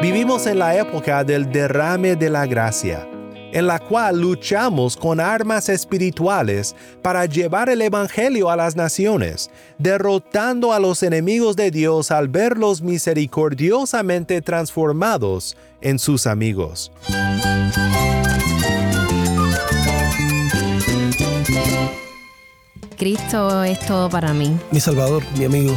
Vivimos en la época del derrame de la gracia, en la cual luchamos con armas espirituales para llevar el Evangelio a las naciones, derrotando a los enemigos de Dios al verlos misericordiosamente transformados en sus amigos. Cristo es todo para mí. Mi Salvador, mi amigo,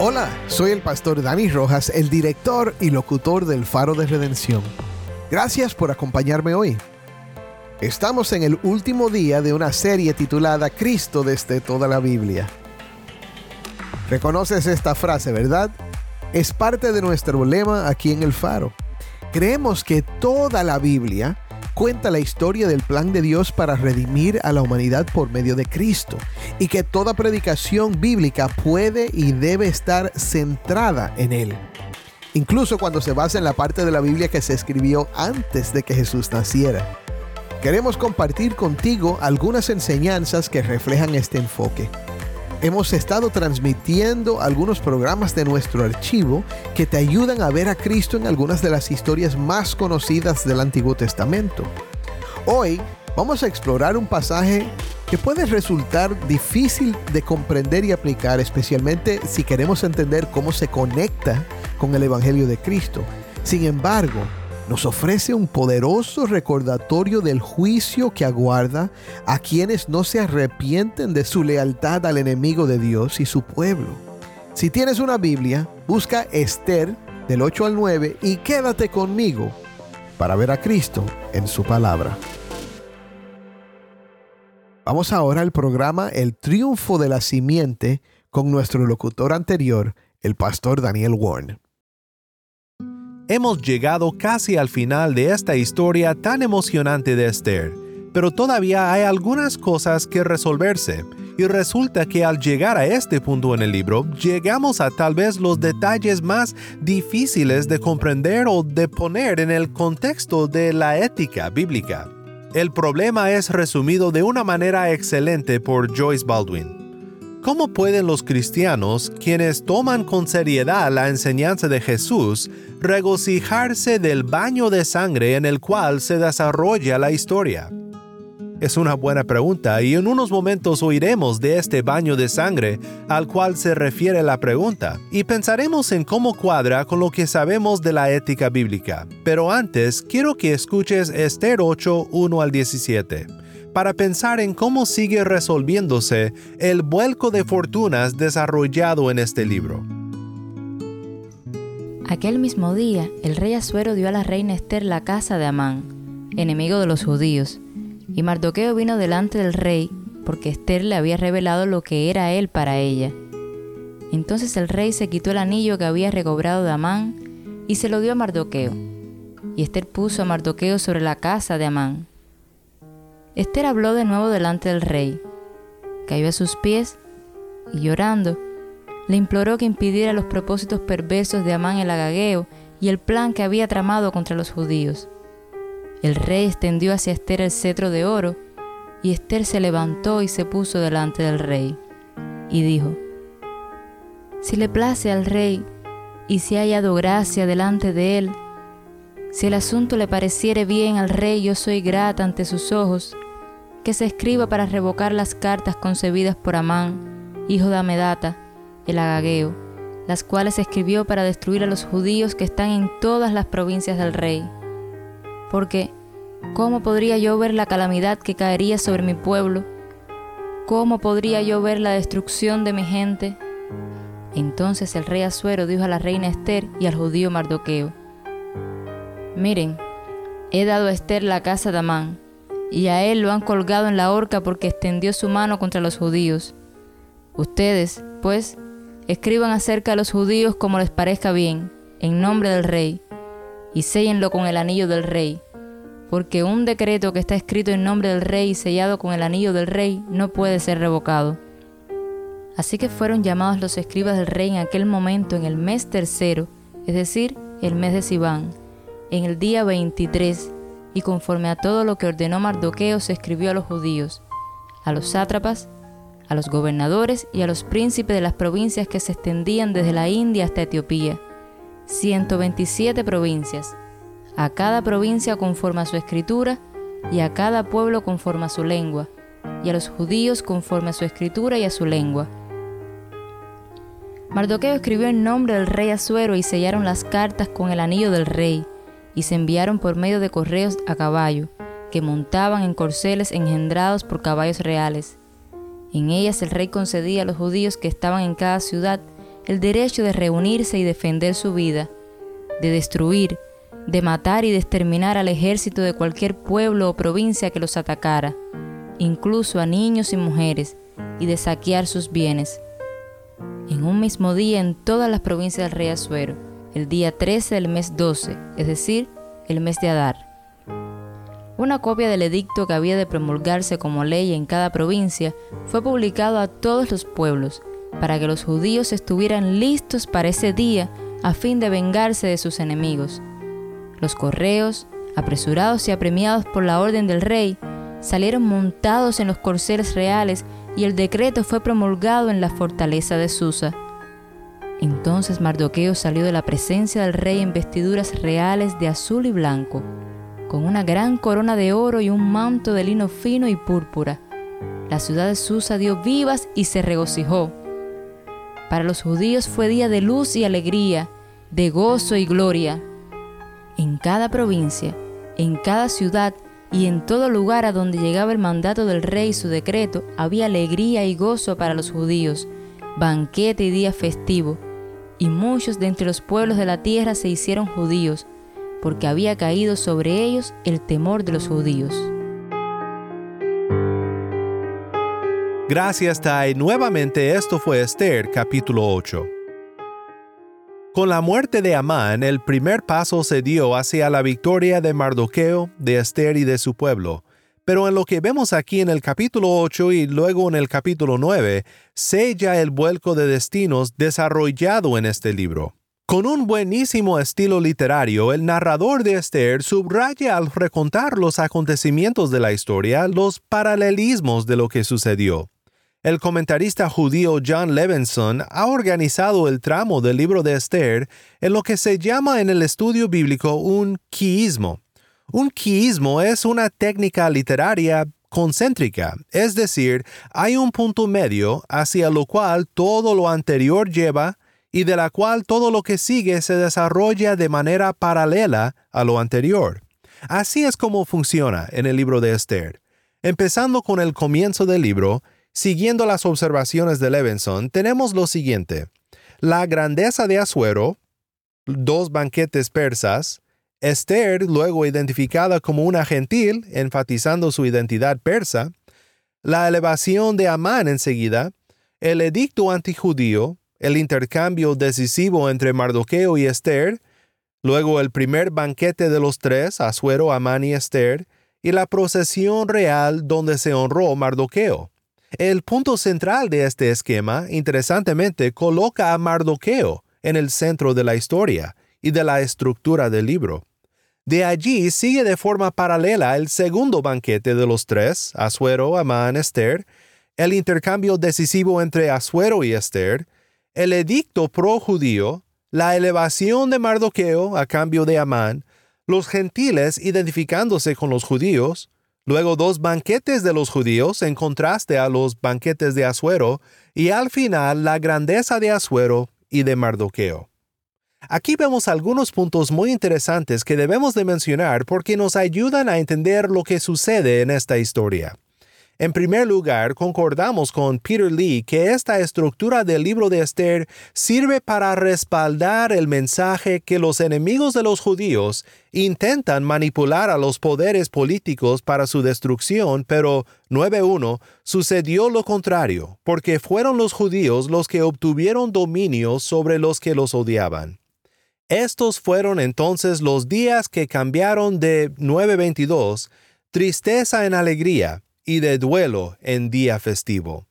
Hola, soy el pastor Dani Rojas, el director y locutor del Faro de Redención. Gracias por acompañarme hoy. Estamos en el último día de una serie titulada Cristo desde toda la Biblia. Reconoces esta frase, ¿verdad? Es parte de nuestro lema aquí en el Faro. Creemos que toda la Biblia cuenta la historia del plan de Dios para redimir a la humanidad por medio de Cristo y que toda predicación bíblica puede y debe estar centrada en Él. Incluso cuando se basa en la parte de la Biblia que se escribió antes de que Jesús naciera. Queremos compartir contigo algunas enseñanzas que reflejan este enfoque hemos estado transmitiendo algunos programas de nuestro archivo que te ayudan a ver a Cristo en algunas de las historias más conocidas del Antiguo Testamento. Hoy vamos a explorar un pasaje que puede resultar difícil de comprender y aplicar, especialmente si queremos entender cómo se conecta con el Evangelio de Cristo. Sin embargo, nos ofrece un poderoso recordatorio del juicio que aguarda a quienes no se arrepienten de su lealtad al enemigo de Dios y su pueblo. Si tienes una Biblia, busca Esther del 8 al 9 y quédate conmigo para ver a Cristo en su palabra. Vamos ahora al programa El Triunfo de la Simiente con nuestro locutor anterior, el pastor Daniel Warren. Hemos llegado casi al final de esta historia tan emocionante de Esther, pero todavía hay algunas cosas que resolverse, y resulta que al llegar a este punto en el libro, llegamos a tal vez los detalles más difíciles de comprender o de poner en el contexto de la ética bíblica. El problema es resumido de una manera excelente por Joyce Baldwin. ¿Cómo pueden los cristianos, quienes toman con seriedad la enseñanza de Jesús, regocijarse del baño de sangre en el cual se desarrolla la historia? Es una buena pregunta y en unos momentos oiremos de este baño de sangre al cual se refiere la pregunta y pensaremos en cómo cuadra con lo que sabemos de la ética bíblica. Pero antes quiero que escuches Esther 8, 1 al 17 para pensar en cómo sigue resolviéndose el vuelco de fortunas desarrollado en este libro. Aquel mismo día, el rey Asuero dio a la reina Esther la casa de Amán, enemigo de los judíos, y Mardoqueo vino delante del rey porque Esther le había revelado lo que era él para ella. Entonces el rey se quitó el anillo que había recobrado de Amán y se lo dio a Mardoqueo. Y Esther puso a Mardoqueo sobre la casa de Amán. Esther habló de nuevo delante del rey. Cayó a sus pies y llorando, le imploró que impidiera los propósitos perversos de Amán el agageo y el plan que había tramado contra los judíos. El rey extendió hacia Esther el cetro de oro, y Esther se levantó y se puso delante del rey, y dijo, Si le place al rey, y si ha hallado gracia delante de él, si el asunto le pareciere bien al rey, yo soy grata ante sus ojos, que se escriba para revocar las cartas concebidas por Amán, hijo de Amedata, el agageo, las cuales escribió para destruir a los judíos que están en todas las provincias del rey. Porque, ¿cómo podría yo ver la calamidad que caería sobre mi pueblo? ¿Cómo podría yo ver la destrucción de mi gente? Entonces el rey Asuero dijo a la reina Esther y al judío Mardoqueo, Miren, he dado a Esther la casa de Amán, y a él lo han colgado en la horca porque extendió su mano contra los judíos. Ustedes, pues, escriban acerca de los judíos como les parezca bien, en nombre del rey, y séllenlo con el anillo del rey, porque un decreto que está escrito en nombre del rey y sellado con el anillo del rey no puede ser revocado. Así que fueron llamados los escribas del rey en aquel momento en el mes tercero, es decir, el mes de Sibán, en el día 23, y conforme a todo lo que ordenó Mardoqueo se escribió a los judíos, a los sátrapas, a los gobernadores y a los príncipes de las provincias que se extendían desde la India hasta Etiopía, 127 provincias, a cada provincia conforme a su escritura y a cada pueblo conforme a su lengua, y a los judíos conforme a su escritura y a su lengua. Mardoqueo escribió en nombre del rey Asuero y sellaron las cartas con el anillo del rey, y se enviaron por medio de correos a caballo, que montaban en corceles engendrados por caballos reales. En ellas el rey concedía a los judíos que estaban en cada ciudad el derecho de reunirse y defender su vida, de destruir, de matar y de exterminar al ejército de cualquier pueblo o provincia que los atacara, incluso a niños y mujeres, y de saquear sus bienes. En un mismo día en todas las provincias del rey Azuero, el día 13 del mes 12, es decir, el mes de Adar. Una copia del edicto que había de promulgarse como ley en cada provincia fue publicado a todos los pueblos, para que los judíos estuvieran listos para ese día a fin de vengarse de sus enemigos. Los correos, apresurados y apremiados por la orden del rey, salieron montados en los corceles reales y el decreto fue promulgado en la fortaleza de Susa. Entonces Mardoqueo salió de la presencia del rey en vestiduras reales de azul y blanco, con una gran corona de oro y un manto de lino fino y púrpura. La ciudad de Susa dio vivas y se regocijó. Para los judíos fue día de luz y alegría, de gozo y gloria, en cada provincia, en cada ciudad y en todo lugar a donde llegaba el mandato del rey y su decreto, había alegría y gozo para los judíos, banquete y día festivo. Y muchos de entre los pueblos de la tierra se hicieron judíos, porque había caído sobre ellos el temor de los judíos. Gracias, Tai. Nuevamente esto fue Esther, capítulo 8. Con la muerte de Amán, el primer paso se dio hacia la victoria de Mardoqueo, de Esther y de su pueblo. Pero en lo que vemos aquí en el capítulo 8 y luego en el capítulo 9, sella el vuelco de destinos desarrollado en este libro. Con un buenísimo estilo literario, el narrador de Esther subraya al recontar los acontecimientos de la historia los paralelismos de lo que sucedió. El comentarista judío John Levinson ha organizado el tramo del libro de Esther en lo que se llama en el estudio bíblico un quiismo. Un quiismo es una técnica literaria concéntrica, es decir, hay un punto medio hacia lo cual todo lo anterior lleva y de la cual todo lo que sigue se desarrolla de manera paralela a lo anterior. Así es como funciona en el libro de Esther. Empezando con el comienzo del libro, Siguiendo las observaciones de Levinson, tenemos lo siguiente. La grandeza de Asuero, dos banquetes persas, Esther, luego identificada como una gentil, enfatizando su identidad persa, la elevación de Amán enseguida, el edicto antijudío, el intercambio decisivo entre Mardoqueo y Esther, luego el primer banquete de los tres, Asuero, Amán y Esther, y la procesión real donde se honró Mardoqueo. El punto central de este esquema, interesantemente, coloca a Mardoqueo en el centro de la historia y de la estructura del libro. De allí sigue de forma paralela el segundo banquete de los tres, Asuero, Amán, Esther, el intercambio decisivo entre Asuero y Esther, el edicto pro-judío, la elevación de Mardoqueo a cambio de Amán, los gentiles identificándose con los judíos, luego dos banquetes de los judíos en contraste a los banquetes de Asuero, y al final la grandeza de Asuero y de Mardoqueo. Aquí vemos algunos puntos muy interesantes que debemos de mencionar porque nos ayudan a entender lo que sucede en esta historia. En primer lugar, concordamos con Peter Lee que esta estructura del libro de Esther sirve para respaldar el mensaje que los enemigos de los judíos intentan manipular a los poderes políticos para su destrucción, pero 9.1 sucedió lo contrario, porque fueron los judíos los que obtuvieron dominio sobre los que los odiaban. Estos fueron entonces los días que cambiaron de 9.22, tristeza en alegría, y de duelo en día festivo.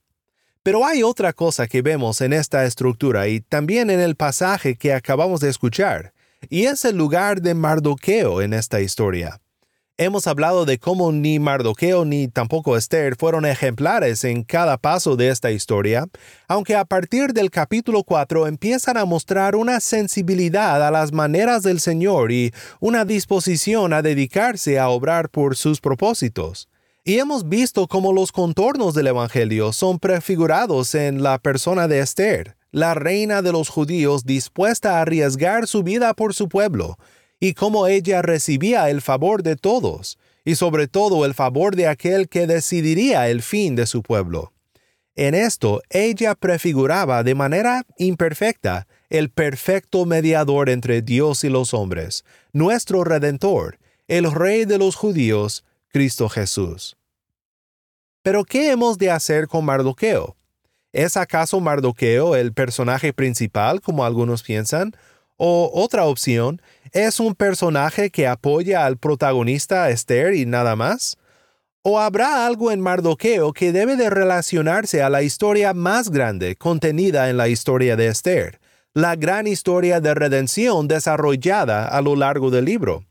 Pero hay otra cosa que vemos en esta estructura y también en el pasaje que acabamos de escuchar, y es el lugar de Mardoqueo en esta historia. Hemos hablado de cómo ni Mardoqueo ni tampoco Esther fueron ejemplares en cada paso de esta historia, aunque a partir del capítulo 4 empiezan a mostrar una sensibilidad a las maneras del Señor y una disposición a dedicarse a obrar por sus propósitos. Y hemos visto cómo los contornos del Evangelio son prefigurados en la persona de Esther, la reina de los judíos dispuesta a arriesgar su vida por su pueblo, y cómo ella recibía el favor de todos, y sobre todo el favor de aquel que decidiría el fin de su pueblo. En esto ella prefiguraba de manera imperfecta el perfecto mediador entre Dios y los hombres, nuestro Redentor, el Rey de los judíos, Cristo Jesús. Pero ¿qué hemos de hacer con Mardoqueo? ¿Es acaso Mardoqueo el personaje principal, como algunos piensan? O otra opción, ¿es un personaje que apoya al protagonista Esther y nada más? ¿O habrá algo en Mardoqueo que debe de relacionarse a la historia más grande contenida en la historia de Esther, la gran historia de redención desarrollada a lo largo del libro?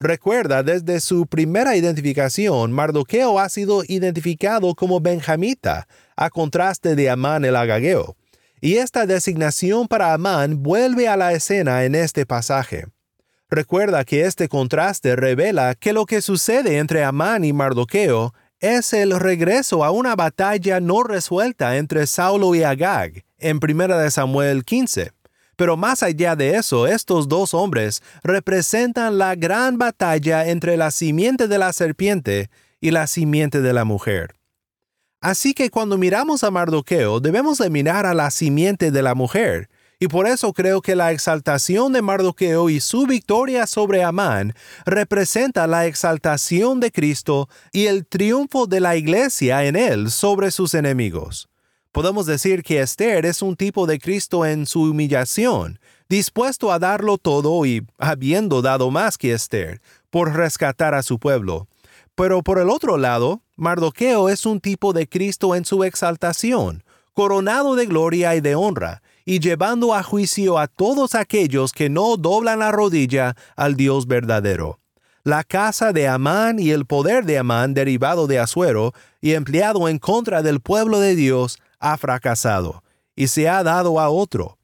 Recuerda, desde su primera identificación, Mardoqueo ha sido identificado como benjamita, a contraste de Amán el agageo. Y esta designación para Amán vuelve a la escena en este pasaje. Recuerda que este contraste revela que lo que sucede entre Amán y Mardoqueo es el regreso a una batalla no resuelta entre Saulo y Agag en 1 Samuel 15. Pero más allá de eso, estos dos hombres representan la gran batalla entre la simiente de la serpiente y la simiente de la mujer. Así que cuando miramos a Mardoqueo debemos de mirar a la simiente de la mujer, y por eso creo que la exaltación de Mardoqueo y su victoria sobre Amán representa la exaltación de Cristo y el triunfo de la iglesia en él sobre sus enemigos. Podemos decir que Esther es un tipo de Cristo en su humillación, dispuesto a darlo todo y habiendo dado más que Esther, por rescatar a su pueblo. Pero por el otro lado, Mardoqueo es un tipo de Cristo en su exaltación, coronado de gloria y de honra, y llevando a juicio a todos aquellos que no doblan la rodilla al Dios verdadero. La casa de Amán y el poder de Amán derivado de Asuero y empleado en contra del pueblo de Dios ha fracasado y se ha dado a otro.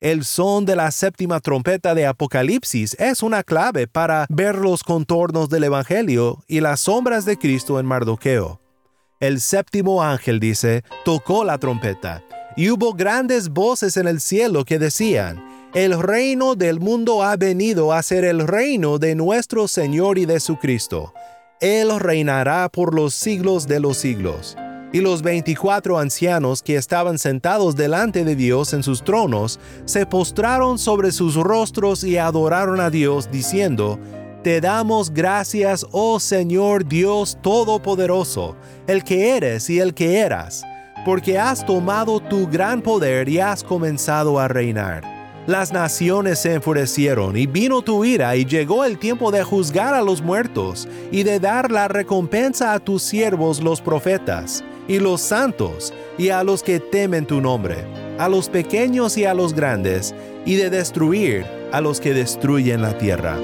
El son de la séptima trompeta de Apocalipsis es una clave para ver los contornos del Evangelio y las sombras de Cristo en Mardoqueo. El séptimo ángel dice, tocó la trompeta, y hubo grandes voces en el cielo que decían, el reino del mundo ha venido a ser el reino de nuestro Señor y de su Cristo. Él reinará por los siglos de los siglos. Y los veinticuatro ancianos que estaban sentados delante de Dios en sus tronos se postraron sobre sus rostros y adoraron a Dios, diciendo, Te damos gracias, oh Señor Dios Todopoderoso, el que eres y el que eras, porque has tomado tu gran poder y has comenzado a reinar. Las naciones se enfurecieron y vino tu ira y llegó el tiempo de juzgar a los muertos y de dar la recompensa a tus siervos los profetas y los santos y a los que temen tu nombre, a los pequeños y a los grandes, y de destruir a los que destruyen la tierra.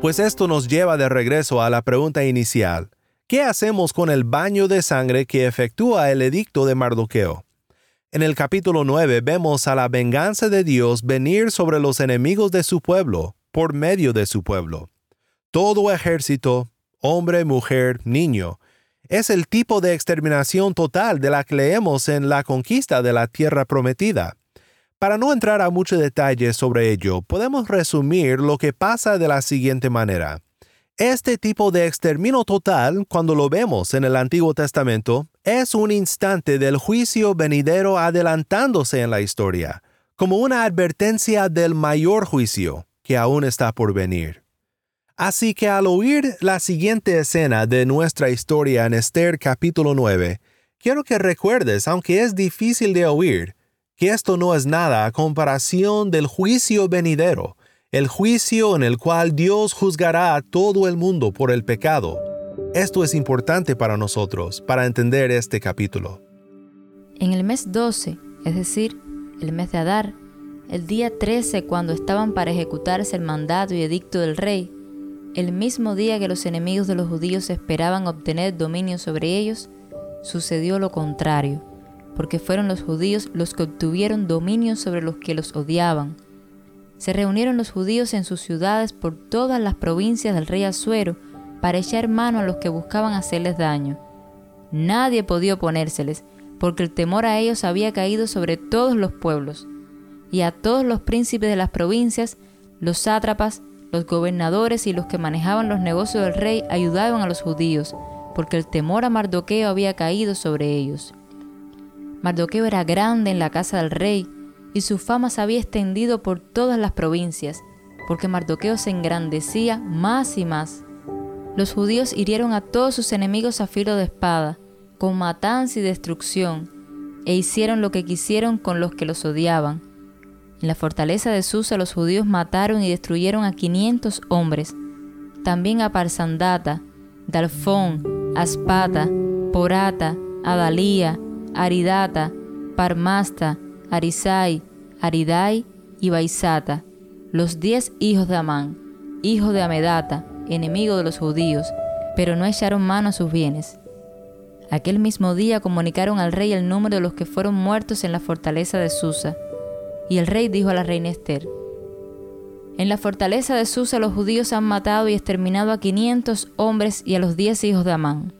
Pues esto nos lleva de regreso a la pregunta inicial. ¿Qué hacemos con el baño de sangre que efectúa el edicto de Mardoqueo? En el capítulo 9 vemos a la venganza de Dios venir sobre los enemigos de su pueblo por medio de su pueblo. Todo ejército, hombre, mujer, niño, es el tipo de exterminación total de la que leemos en la conquista de la tierra prometida. Para no entrar a mucho detalle sobre ello, podemos resumir lo que pasa de la siguiente manera. Este tipo de exterminio total, cuando lo vemos en el Antiguo Testamento, es un instante del juicio venidero adelantándose en la historia, como una advertencia del mayor juicio que aún está por venir. Así que al oír la siguiente escena de nuestra historia en Esther capítulo 9, quiero que recuerdes, aunque es difícil de oír, que esto no es nada a comparación del juicio venidero, el juicio en el cual Dios juzgará a todo el mundo por el pecado. Esto es importante para nosotros, para entender este capítulo. En el mes 12, es decir, el mes de Adar, el día 13 cuando estaban para ejecutarse el mandato y edicto del rey, el mismo día que los enemigos de los judíos esperaban obtener dominio sobre ellos, sucedió lo contrario, porque fueron los judíos los que obtuvieron dominio sobre los que los odiaban. Se reunieron los judíos en sus ciudades por todas las provincias del rey Asuero para echar mano a los que buscaban hacerles daño. Nadie podía oponérseles, porque el temor a ellos había caído sobre todos los pueblos, y a todos los príncipes de las provincias, los sátrapas, los gobernadores y los que manejaban los negocios del rey ayudaban a los judíos, porque el temor a Mardoqueo había caído sobre ellos. Mardoqueo era grande en la casa del rey, y su fama se había extendido por todas las provincias, porque Mardoqueo se engrandecía más y más. Los judíos hirieron a todos sus enemigos a filo de espada, con matanza y destrucción, e hicieron lo que quisieron con los que los odiaban. En la fortaleza de Susa los judíos mataron y destruyeron a 500 hombres, también a Parsandata, Dalfón, Aspata, Porata, Adalía, Aridata, Parmasta, Arisai, Aridai y Baisata, los diez hijos de Amán, hijo de Amedata, enemigo de los judíos, pero no echaron mano a sus bienes. Aquel mismo día comunicaron al rey el número de los que fueron muertos en la fortaleza de Susa, y el rey dijo a la reina Esther, En la fortaleza de Susa los judíos han matado y exterminado a quinientos hombres y a los diez hijos de Amán.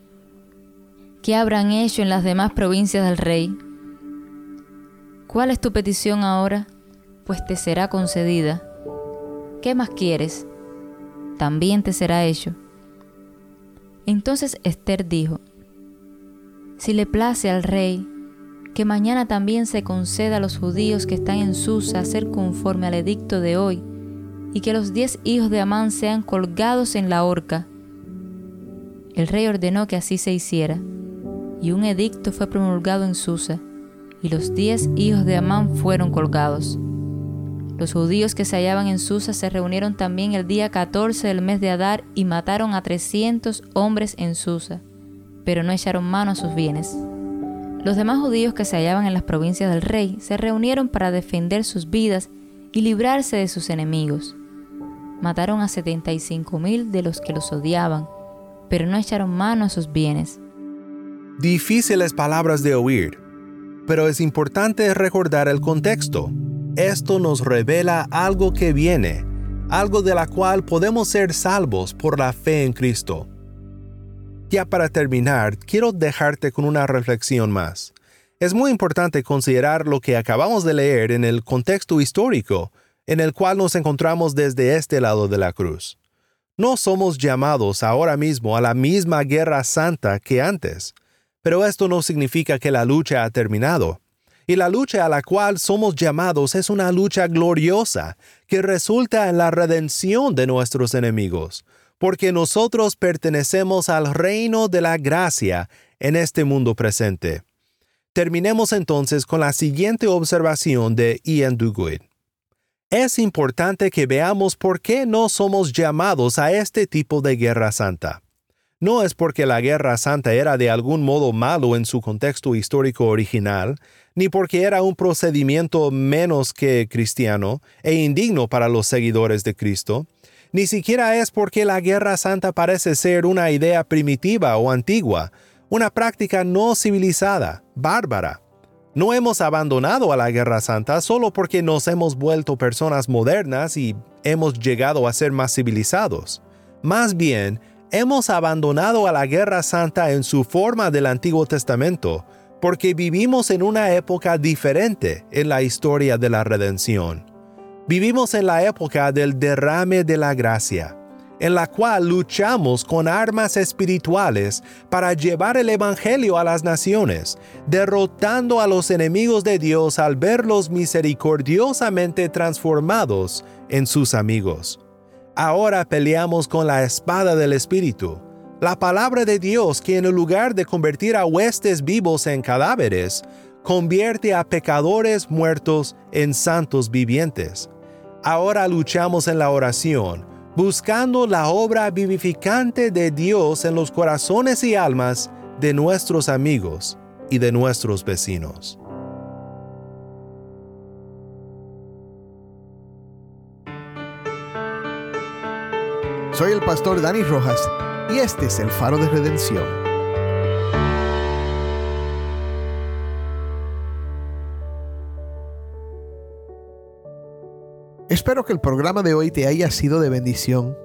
¿Qué habrán hecho en las demás provincias del rey? ¿Cuál es tu petición ahora? Pues te será concedida. ¿Qué más quieres? también te será hecho. Entonces Esther dijo, Si le place al rey, que mañana también se conceda a los judíos que están en Susa hacer conforme al edicto de hoy, y que los diez hijos de Amán sean colgados en la horca. El rey ordenó que así se hiciera, y un edicto fue promulgado en Susa, y los diez hijos de Amán fueron colgados. Los judíos que se hallaban en Susa se reunieron también el día 14 del mes de Adar y mataron a 300 hombres en Susa, pero no echaron mano a sus bienes. Los demás judíos que se hallaban en las provincias del rey se reunieron para defender sus vidas y librarse de sus enemigos. Mataron a 75 mil de los que los odiaban, pero no echaron mano a sus bienes. Difíciles palabras de oír, pero es importante recordar el contexto. Esto nos revela algo que viene, algo de la cual podemos ser salvos por la fe en Cristo. Ya para terminar, quiero dejarte con una reflexión más. Es muy importante considerar lo que acabamos de leer en el contexto histórico en el cual nos encontramos desde este lado de la cruz. No somos llamados ahora mismo a la misma guerra santa que antes, pero esto no significa que la lucha ha terminado y la lucha a la cual somos llamados es una lucha gloriosa que resulta en la redención de nuestros enemigos, porque nosotros pertenecemos al reino de la gracia en este mundo presente. Terminemos entonces con la siguiente observación de Ian Duguid. Es importante que veamos por qué no somos llamados a este tipo de guerra santa. No es porque la guerra santa era de algún modo malo en su contexto histórico original, ni porque era un procedimiento menos que cristiano e indigno para los seguidores de Cristo, ni siquiera es porque la guerra santa parece ser una idea primitiva o antigua, una práctica no civilizada, bárbara. No hemos abandonado a la guerra santa solo porque nos hemos vuelto personas modernas y hemos llegado a ser más civilizados. Más bien, hemos abandonado a la guerra santa en su forma del Antiguo Testamento, porque vivimos en una época diferente en la historia de la redención. Vivimos en la época del derrame de la gracia, en la cual luchamos con armas espirituales para llevar el Evangelio a las naciones, derrotando a los enemigos de Dios al verlos misericordiosamente transformados en sus amigos. Ahora peleamos con la espada del Espíritu, la palabra de Dios que en lugar de convertir a huestes vivos en cadáveres, convierte a pecadores muertos en santos vivientes. Ahora luchamos en la oración, buscando la obra vivificante de Dios en los corazones y almas de nuestros amigos y de nuestros vecinos. Soy el pastor Dani Rojas y este es el faro de redención. Espero que el programa de hoy te haya sido de bendición.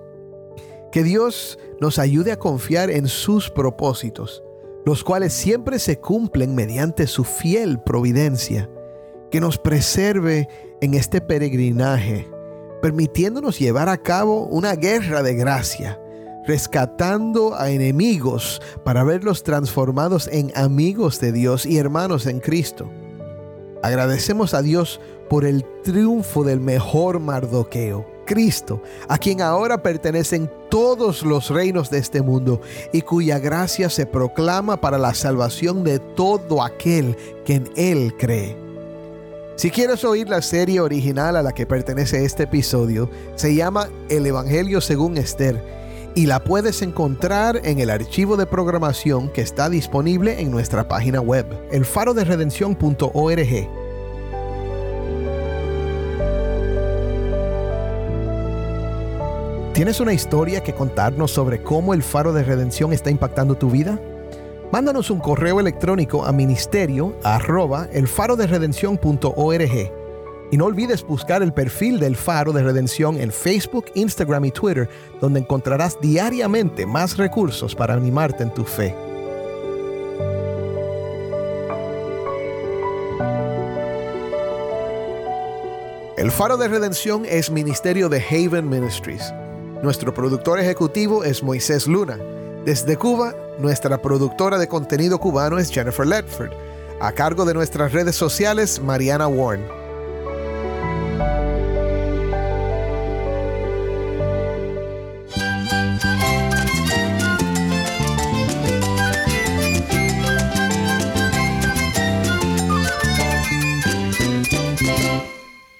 Que Dios nos ayude a confiar en sus propósitos, los cuales siempre se cumplen mediante su fiel providencia. Que nos preserve en este peregrinaje, permitiéndonos llevar a cabo una guerra de gracia, rescatando a enemigos para verlos transformados en amigos de Dios y hermanos en Cristo. Agradecemos a Dios por el triunfo del mejor Mardoqueo, Cristo, a quien ahora pertenecen todos los reinos de este mundo y cuya gracia se proclama para la salvación de todo aquel que en Él cree. Si quieres oír la serie original a la que pertenece este episodio, se llama El Evangelio según Esther y la puedes encontrar en el archivo de programación que está disponible en nuestra página web, elfaroderedención.org. ¿Tienes una historia que contarnos sobre cómo el faro de redención está impactando tu vida? Mándanos un correo electrónico a ministerio y no olvides buscar el perfil del Faro de Redención en Facebook, Instagram y Twitter, donde encontrarás diariamente más recursos para animarte en tu fe. El Faro de Redención es ministerio de Haven Ministries. Nuestro productor ejecutivo es Moisés Luna. Desde Cuba, nuestra productora de contenido cubano es Jennifer Ledford. A cargo de nuestras redes sociales, Mariana Warren.